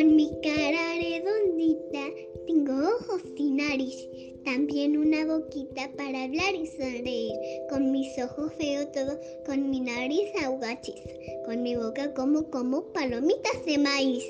Con mi cara redondita, tengo ojos y nariz. También una boquita para hablar y sonreír. Con mis ojos veo todo, con mi nariz aguachis. Con mi boca como como palomitas de maíz.